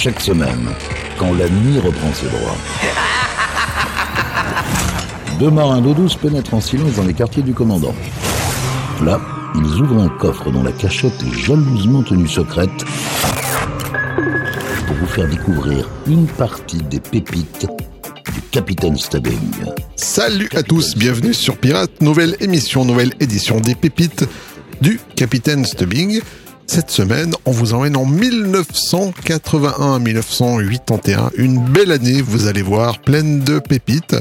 Chaque semaine, quand la nuit reprend ses droits. Deux marins d'eau douce pénètrent en silence dans les quartiers du commandant. Là, ils ouvrent un coffre dont la cachette est jalousement tenue secrète pour vous faire découvrir une partie des pépites du Capitaine Stubbing. Salut à tous, bienvenue sur Pirate, nouvelle émission, nouvelle édition des pépites du Capitaine Stubbing. Cette semaine, on vous emmène en 1981-1981, une belle année, vous allez voir, pleine de pépites.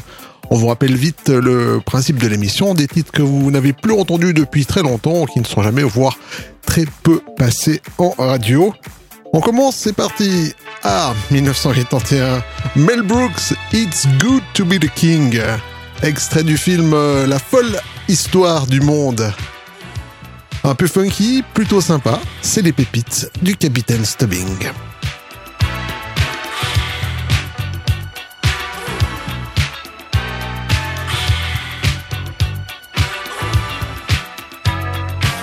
On vous rappelle vite le principe de l'émission, des titres que vous n'avez plus entendus depuis très longtemps, qui ne sont jamais, voire très peu passés en radio. On commence, c'est parti Ah, 1981, Mel Brooks, It's Good to be the King. Extrait du film euh, La folle histoire du monde. Un peu funky, plutôt sympa, c'est les pépites du Capitaine Stubbing.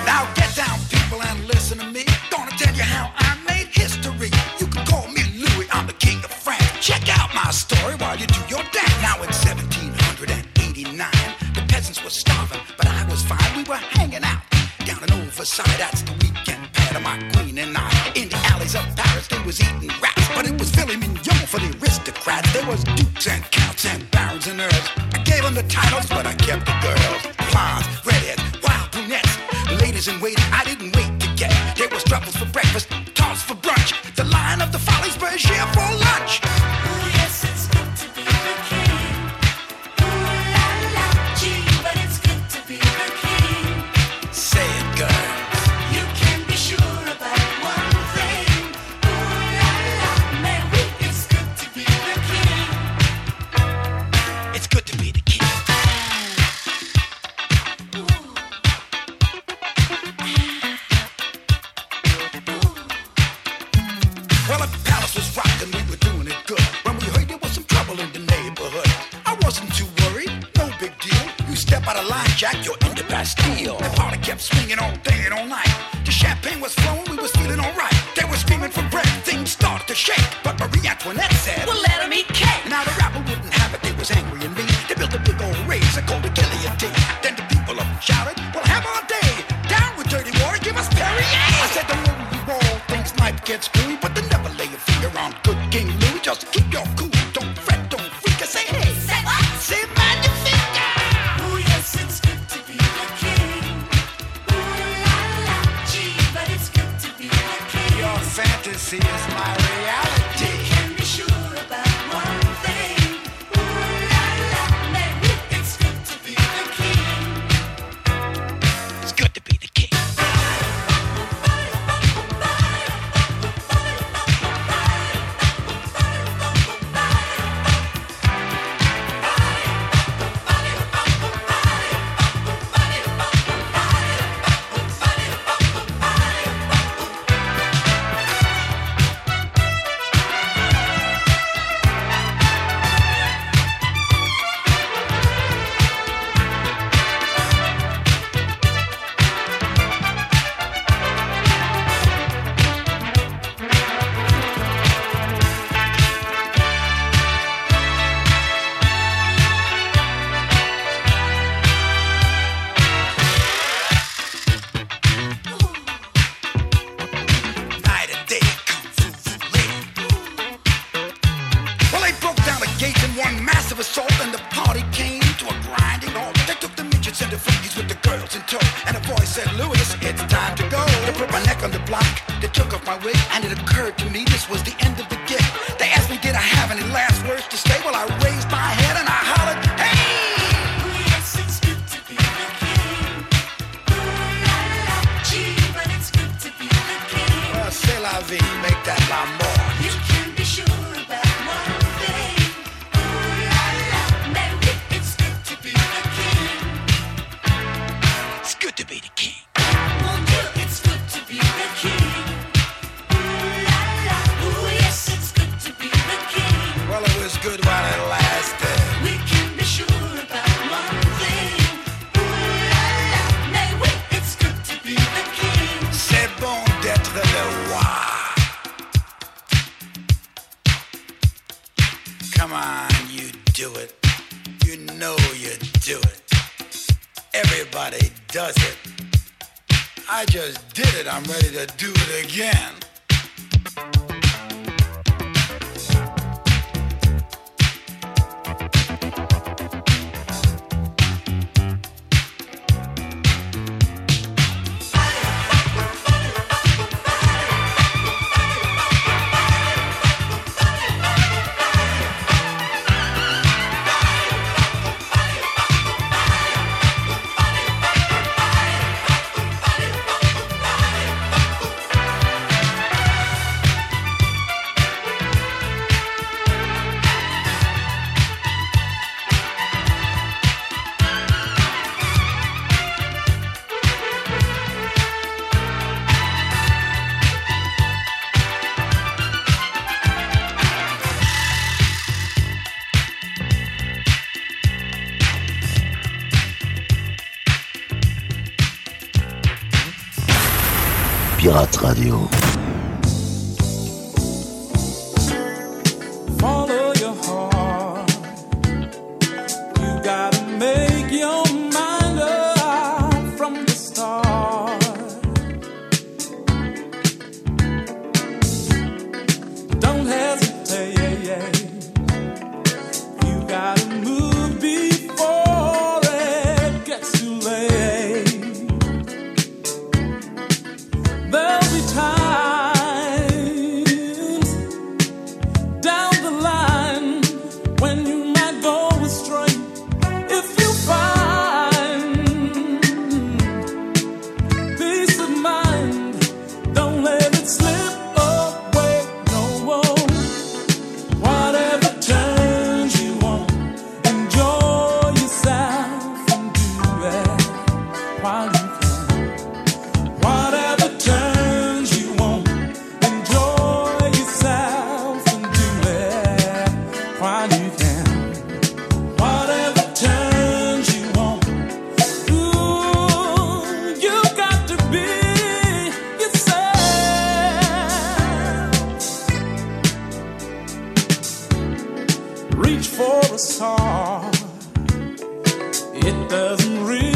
Now get down, people, and listen to me. Gonna tell you how I made history. You can call me Louis, I'm the king of France. Check out my story while you do your dance. Now in 1789, the peasants were starving, but I was fine. We were hanging out in Overside. That's the weekend pad of my queen and I. In the alleys of Paris, they was eating rats, but it was filet mignon for the aristocrats. There was dukes and counts and barons and earls. I gave them the titles, but I kept the girls. Blondes, redheads, wild brunettes. Ladies in waiting, I didn't wait to get. There was truffles for breakfast, toss for brunch. The line of the follies was here for lunch. Reach for a star. It doesn't really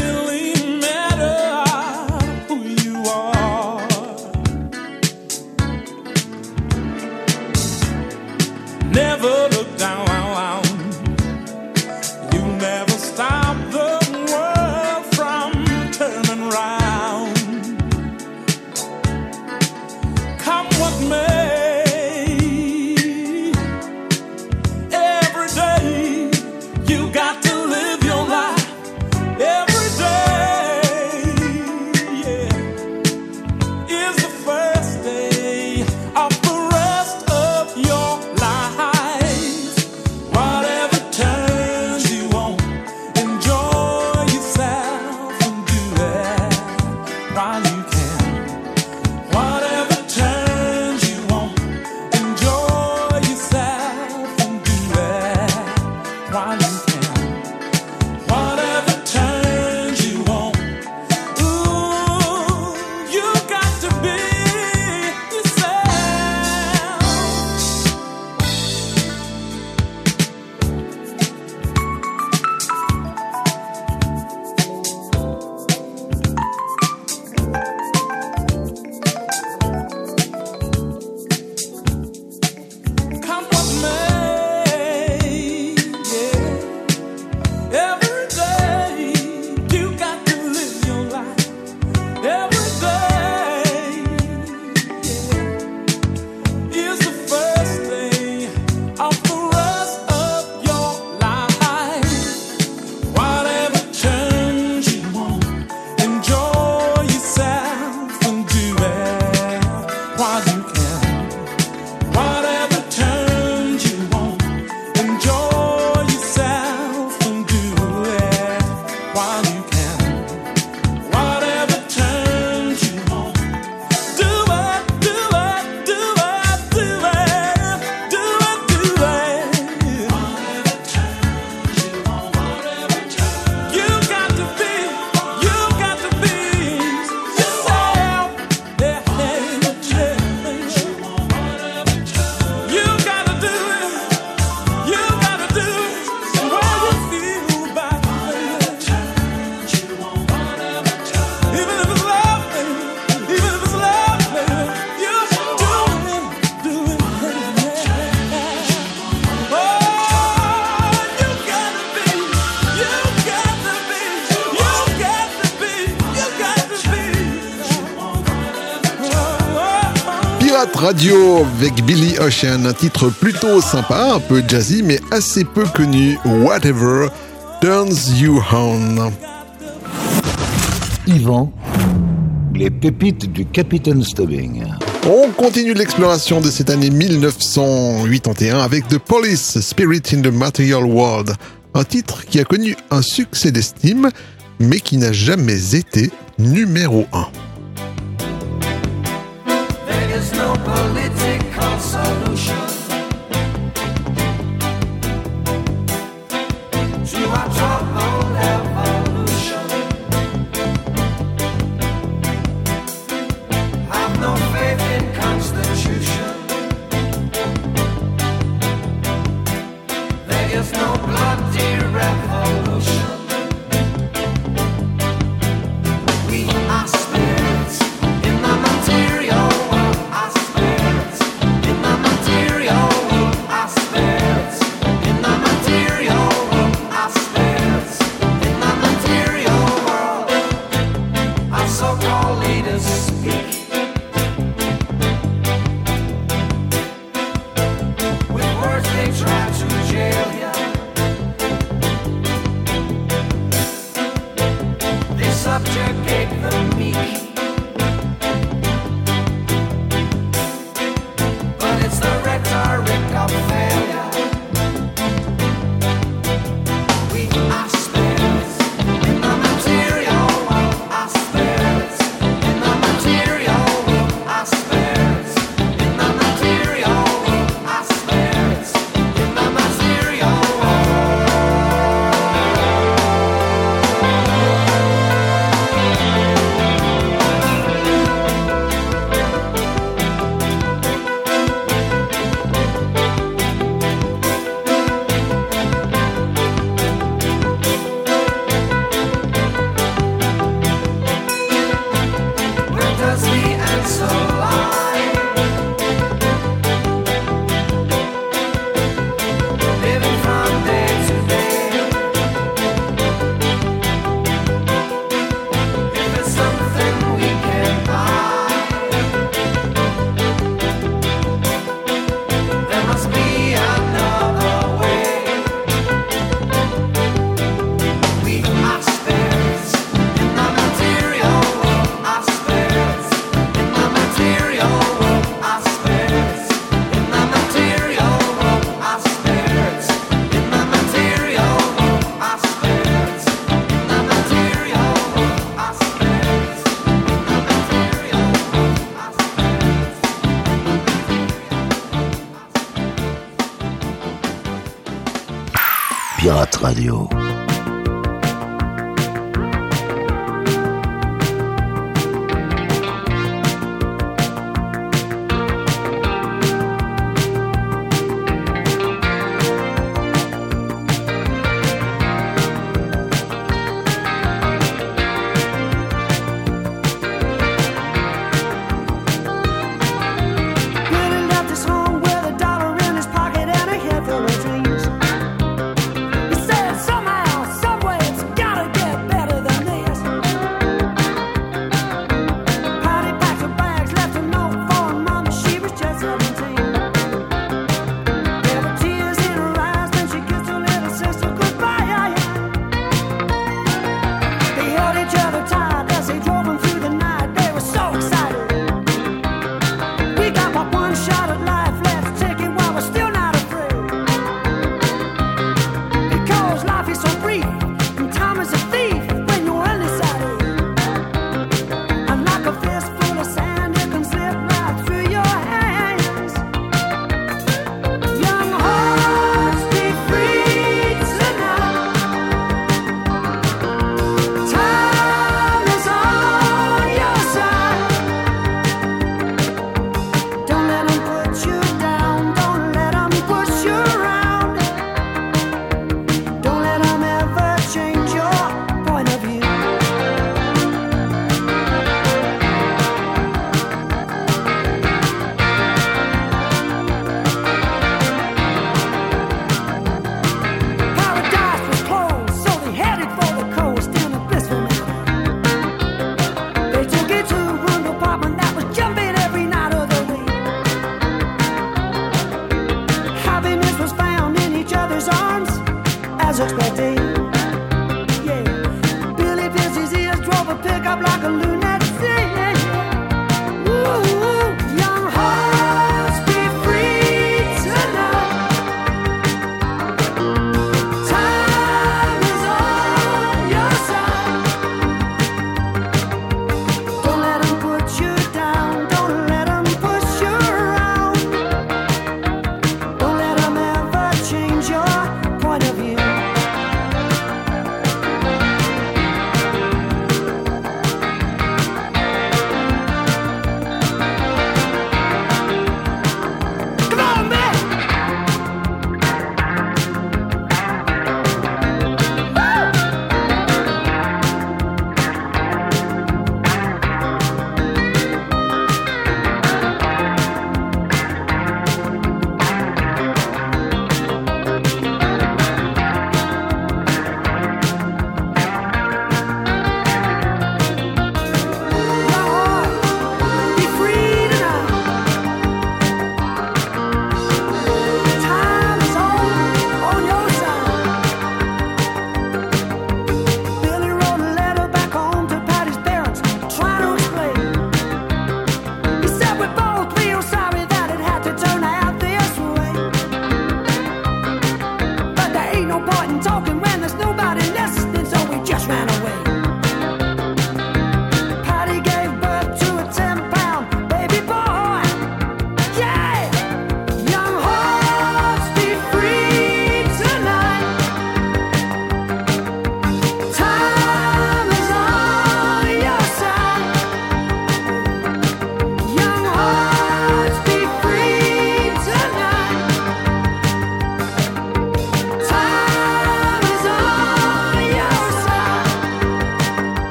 avec Billy Ocean, un titre plutôt sympa, un peu jazzy mais assez peu connu, Whatever Turns You On. Yvan, les pépites du Capitaine Stubbing. On continue l'exploration de cette année 1981 avec The Police, Spirit in the Material World, un titre qui a connu un succès d'estime mais qui n'a jamais été numéro 1. Radio.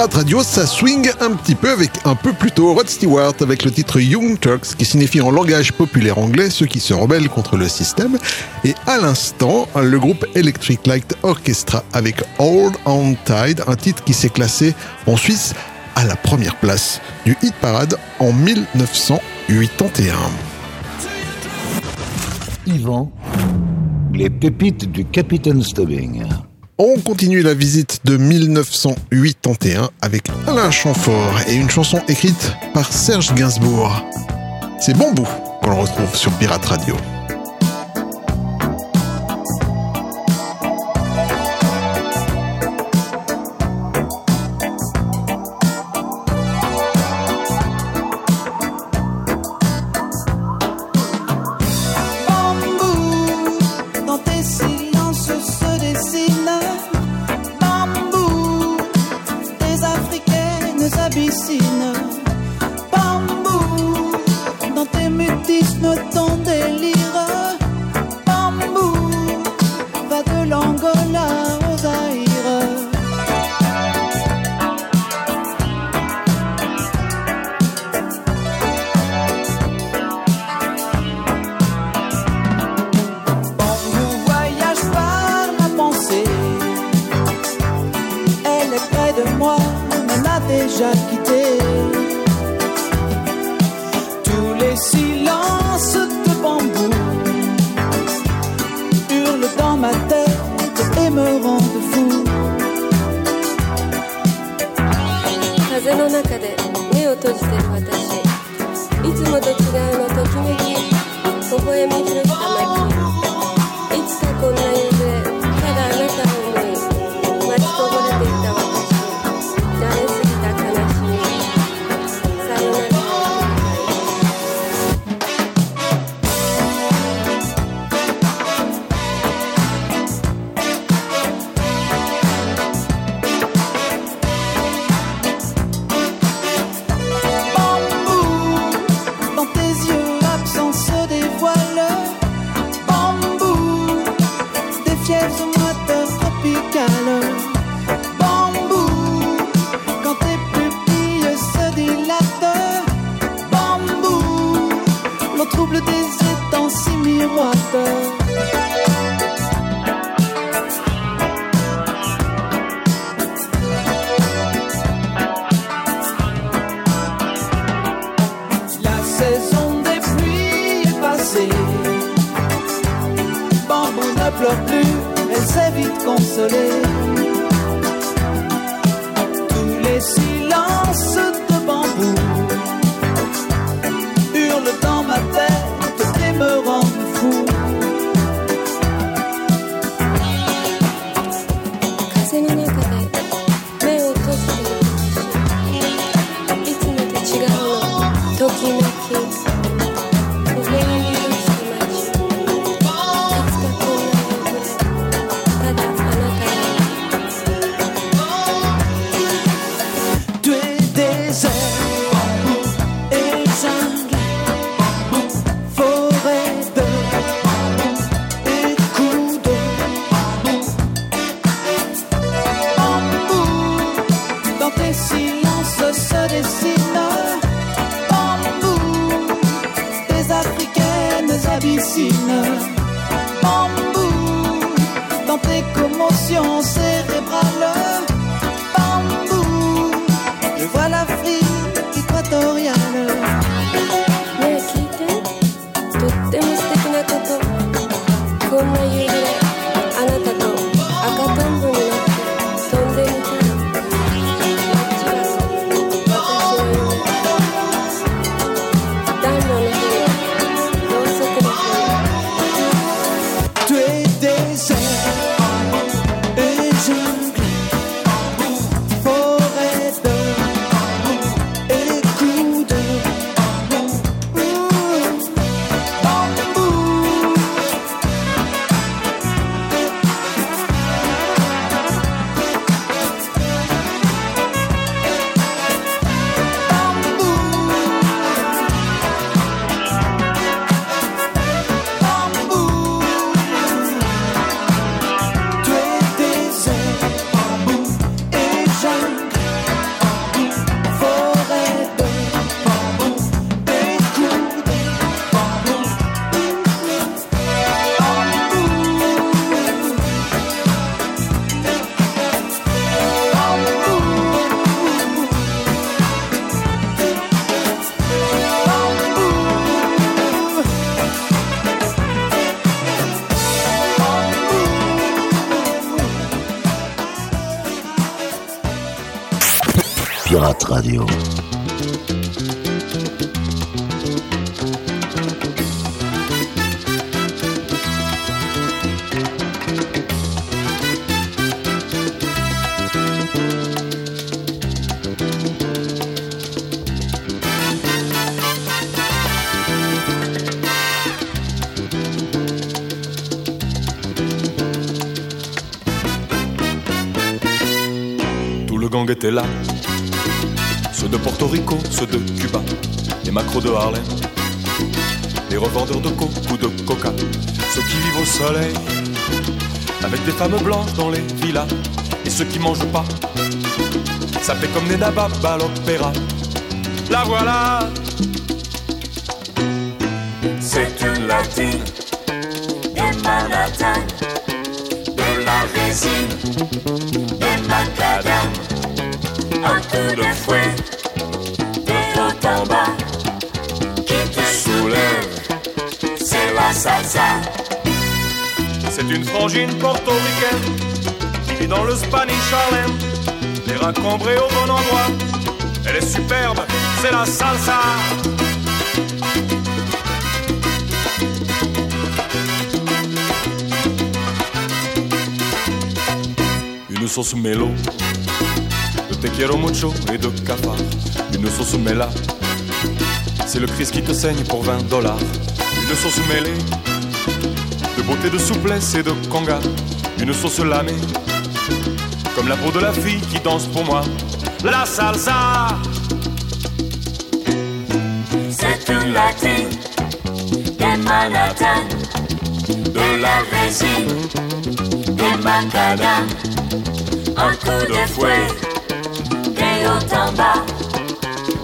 Pirate Radio, ça swing un petit peu avec un peu plus tôt Rod Stewart avec le titre Young Turks qui signifie en langage populaire anglais ceux qui se rebellent contre le système. Et à l'instant, le groupe Electric Light Orchestra avec Old on Tide, un titre qui s'est classé en Suisse à la première place du hit parade en 1981. Yvan, les pépites du Capitaine Stubbing. On continue la visite de 1981 avec Alain Chamfort et une chanson écrite par Serge Gainsbourg. C'est Bambou qu'on le retrouve sur Pirate Radio. moi m'en a déjà quitté. Tous les silences de bambou hurlent dans ma tête et me rendent fou. Kaze no naka de 目を閉じてる私いつもと違うの Nikki, Nikki. Tout le gang était là. Porto Rico, ceux de Cuba, les macros de Harlem, les revendeurs de coke ou de coca, ceux qui vivent au soleil, avec des femmes blanches dans les villas, et ceux qui mangent pas. Ça fait comme des nababs à l'opéra. La voilà! C'est une latine des Manhattan, de la résine, des macadam, un coup de fouet, salsa. C'est une frangine portoricaine qui vit dans le Spanish Harlem, les reins cambrés au bon endroit. Elle est superbe, c'est la salsa. Une sauce mélo, de te quiero mucho et de cafard. Une sauce méla, c'est le Chris qui te saigne pour 20 dollars. Une sauce mêlée, de beauté, de souplesse et de conga. Une sauce lamée, comme la peau de la fille qui danse pour moi. La salsa, C'est une latine des Manhattan, de la résine, des macadam, un coup de fouet, des hauts en bas,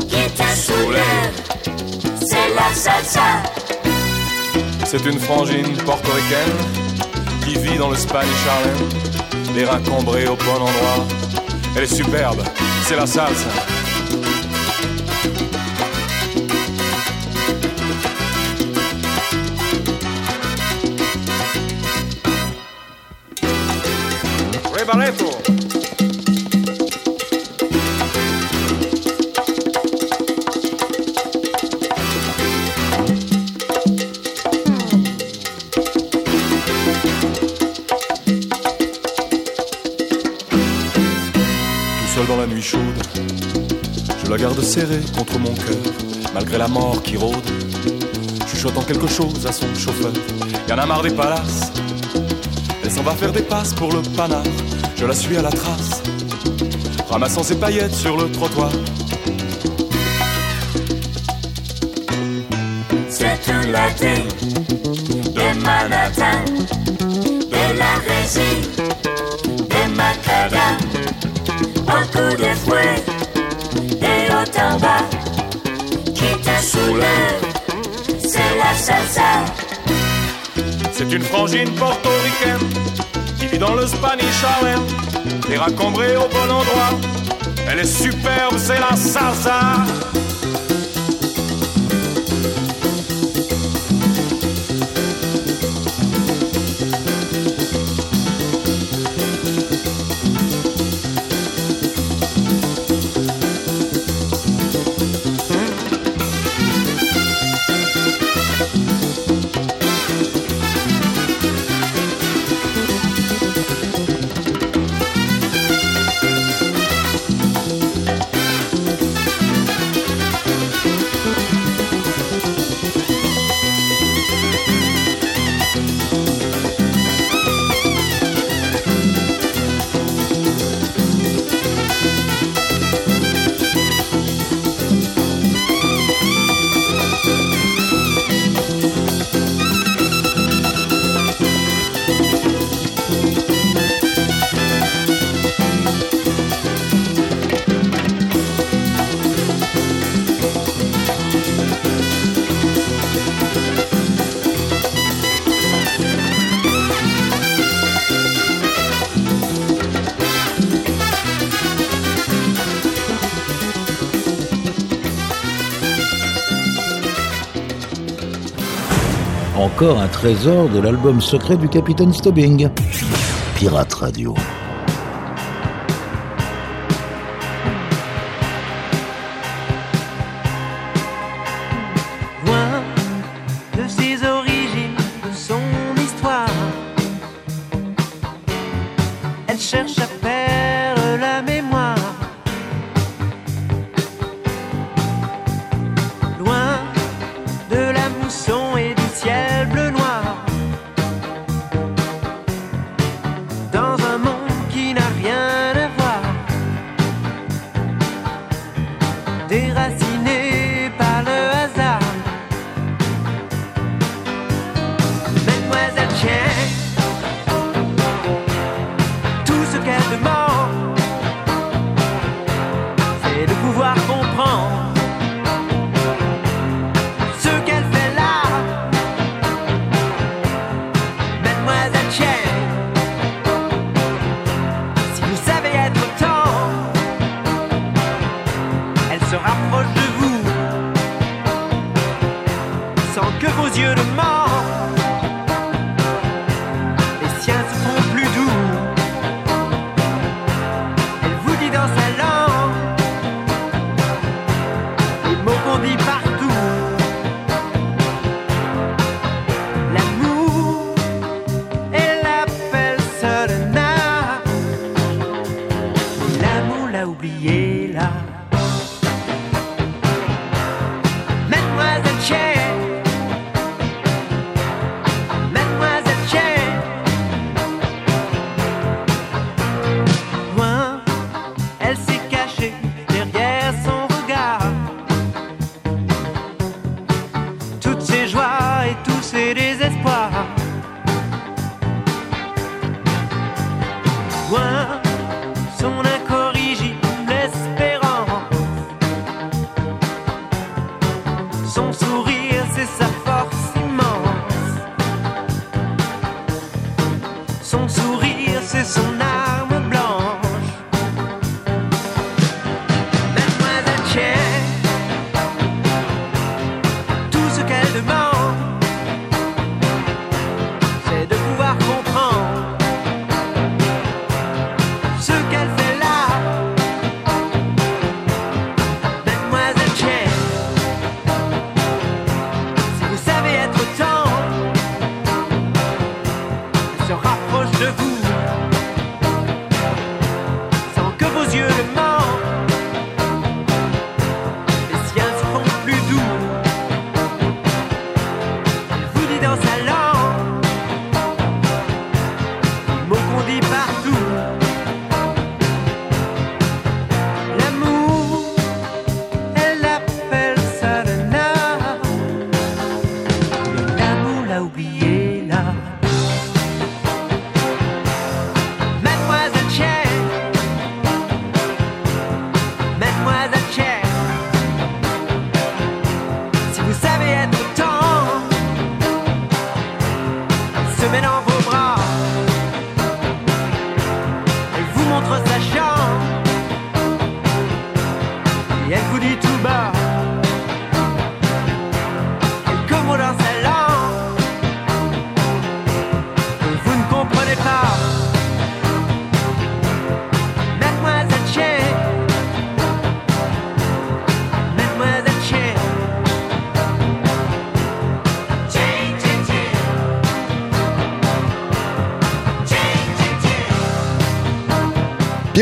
qui te c'est la salsa. C'est une frangine portoricaine qui vit dans le Spanish Harlem. Les reins cambrés au bon endroit. Elle est superbe, c'est la salsa. Ray garde serrée contre mon cœur, malgré la mort qui rôde. Chuchotant quelque chose à son chauffeur, y en a marre des palaces. Elle s'en va faire des passes pour le panard, je la suis à la trace, ramassant ses paillettes sur le trottoir. C'est une latine des Manhattan, de la résine, des macadam, un coup de hauts qui te soulève, c'est la salsa. C'est une frangine portoricaine qui vit dans le Spanish Harlem, les reins cambrés au bon endroit. Elle est superbe, c'est la salsa. Un trésor de l'album secret du capitaine Stobbing. Pirate Radio. Loin de ses origines, de son histoire, elle cherche à perdre la mémoire. Loin de la mousson.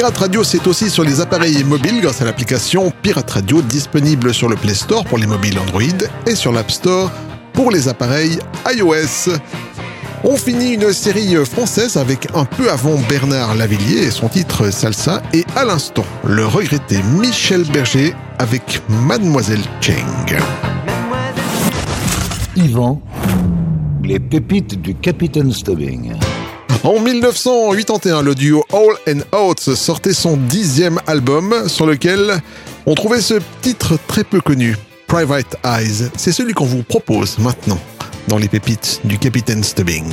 Pirate Radio, c'est aussi sur les appareils mobiles grâce à l'application Pirate Radio disponible sur le Play Store pour les mobiles Android et sur l'App Store pour les appareils iOS. On finit une série française avec un peu avant Bernard Lavillier et son titre Salsa et à l'instant le regretté Michel Berger avec Mademoiselle Cheng. Yvan, les pépites du Capitaine Stubbing. En 1981, le duo All and Out sortait son dixième album sur lequel on trouvait ce titre très peu connu, Private Eyes. C'est celui qu'on vous propose maintenant dans les pépites du Capitaine Stubbing.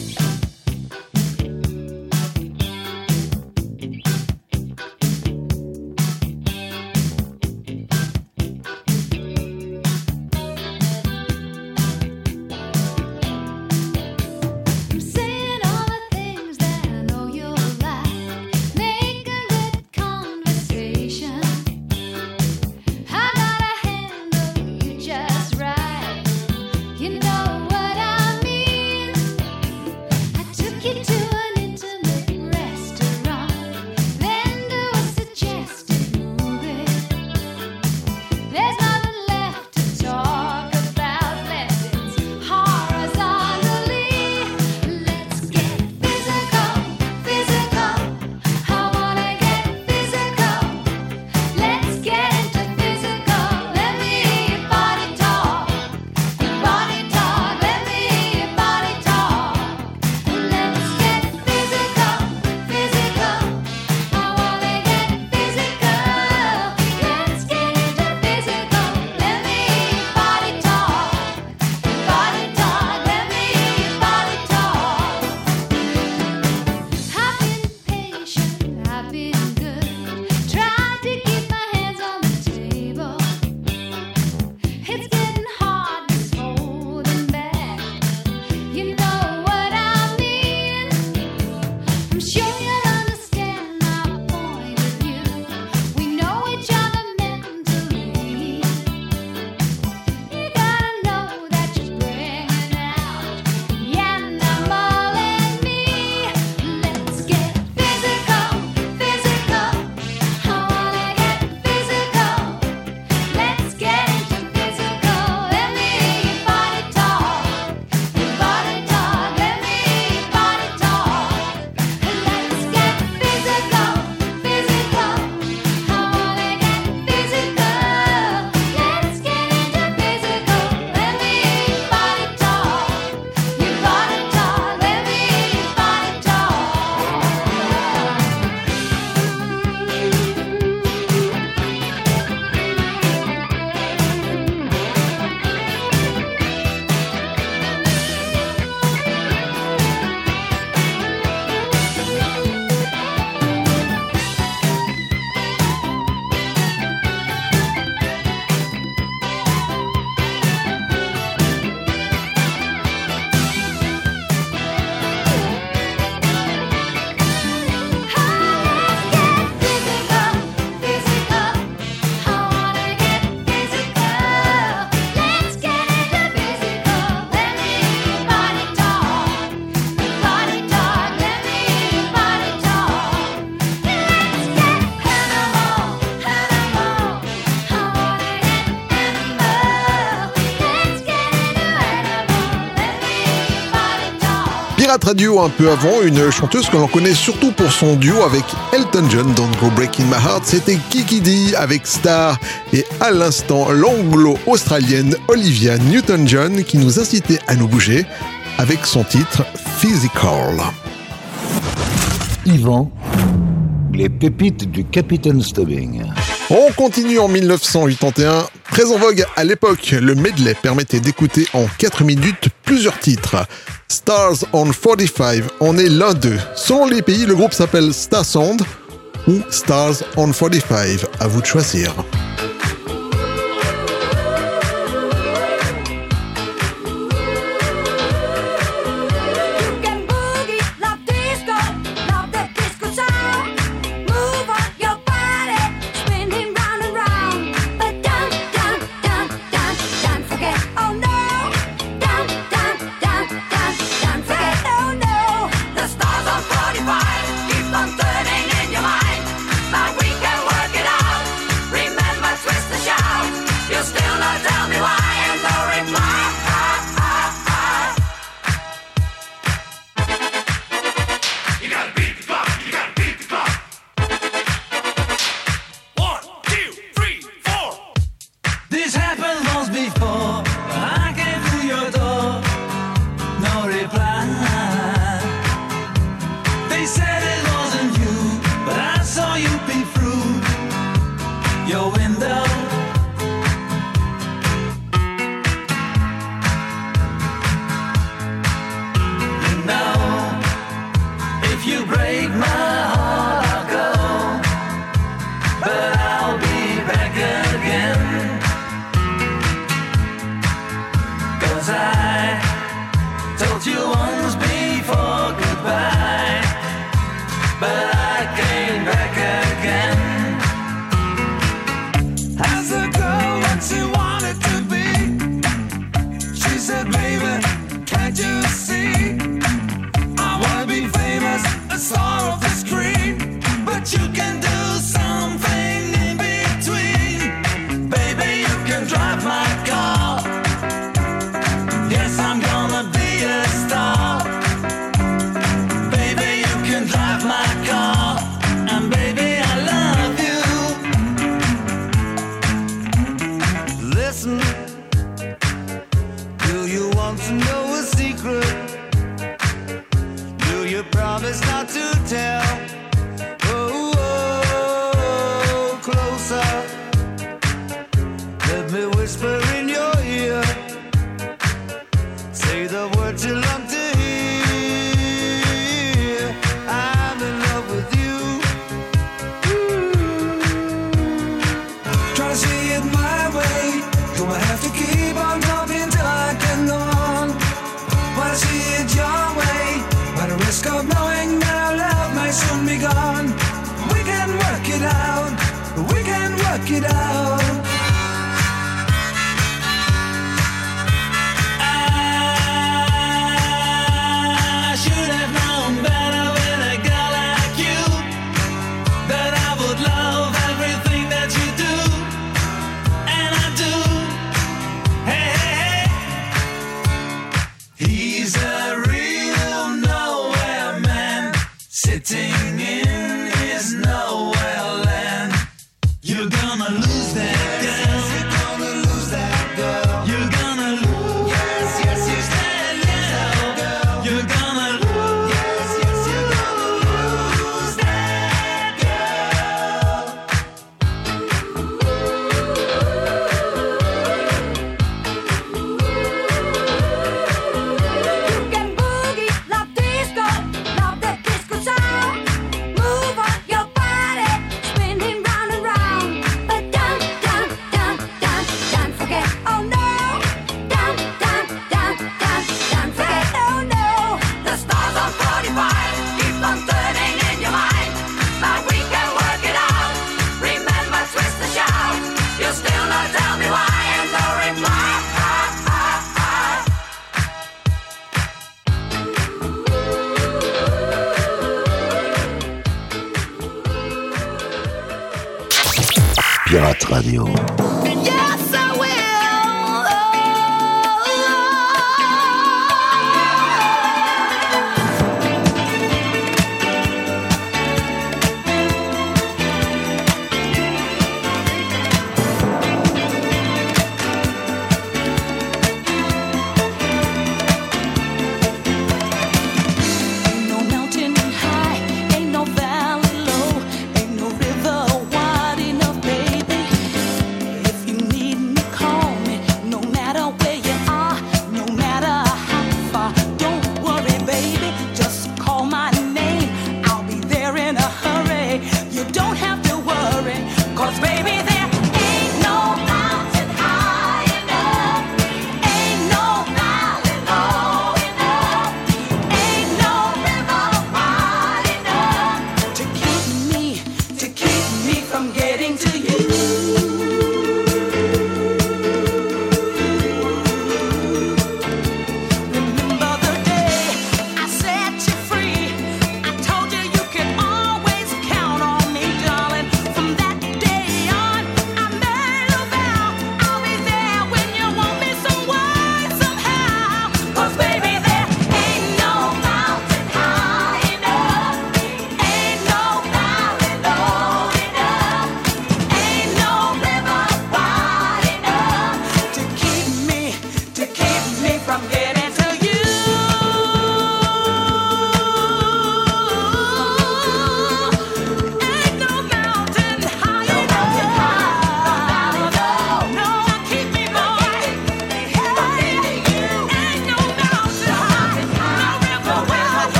Radio un peu avant, une chanteuse que l'on connaît surtout pour son duo avec Elton John, Don't Go Breaking My Heart, c'était Kiki D avec Star et à l'instant l'anglo-australienne Olivia Newton-John qui nous incitait à nous bouger avec son titre Physical. Yvan, les pépites du Capitaine Stubbing. On continue en 1981. Très en vogue à l'époque, le medley permettait d'écouter en 4 minutes plusieurs titres. Stars on 45 en est l'un d'eux. Selon les pays, le groupe s'appelle Stasond ou Stars on 45. À vous de choisir.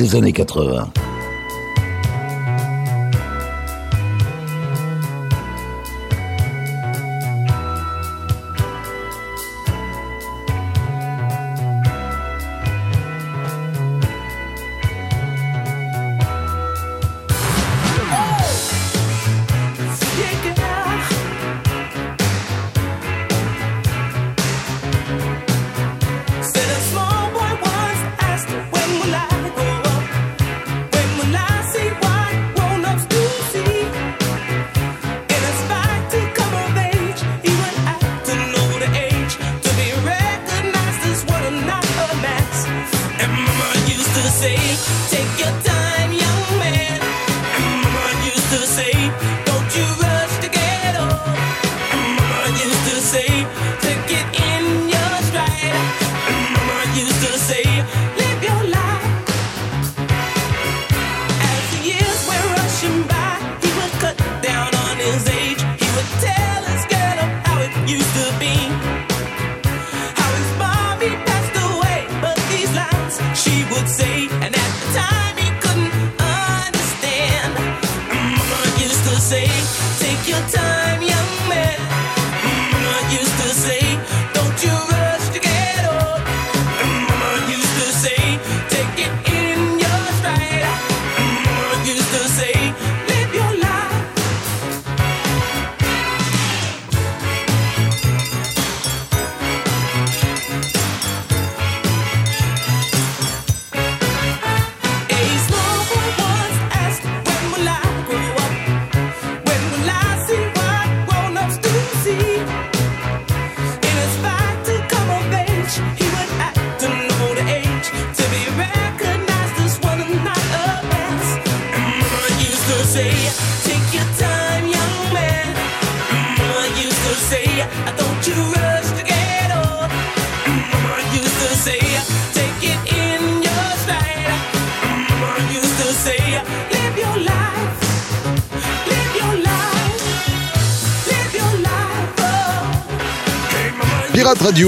des années 80.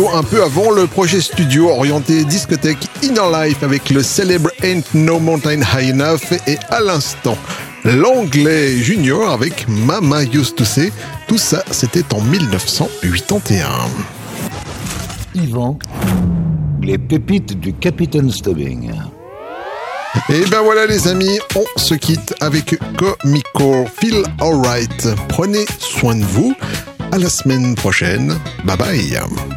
un peu avant le projet studio orienté discothèque Inner Life avec le célèbre Ain't No Mountain High Enough et à l'instant l'anglais Junior avec Mama Used to Say. Tout ça, c'était en 1981. Yvan, les pépites du Capitaine Stubbing. Et ben voilà les amis, on se quitte avec Comico Feel Alright. Prenez soin de vous. À la semaine prochaine. Bye bye.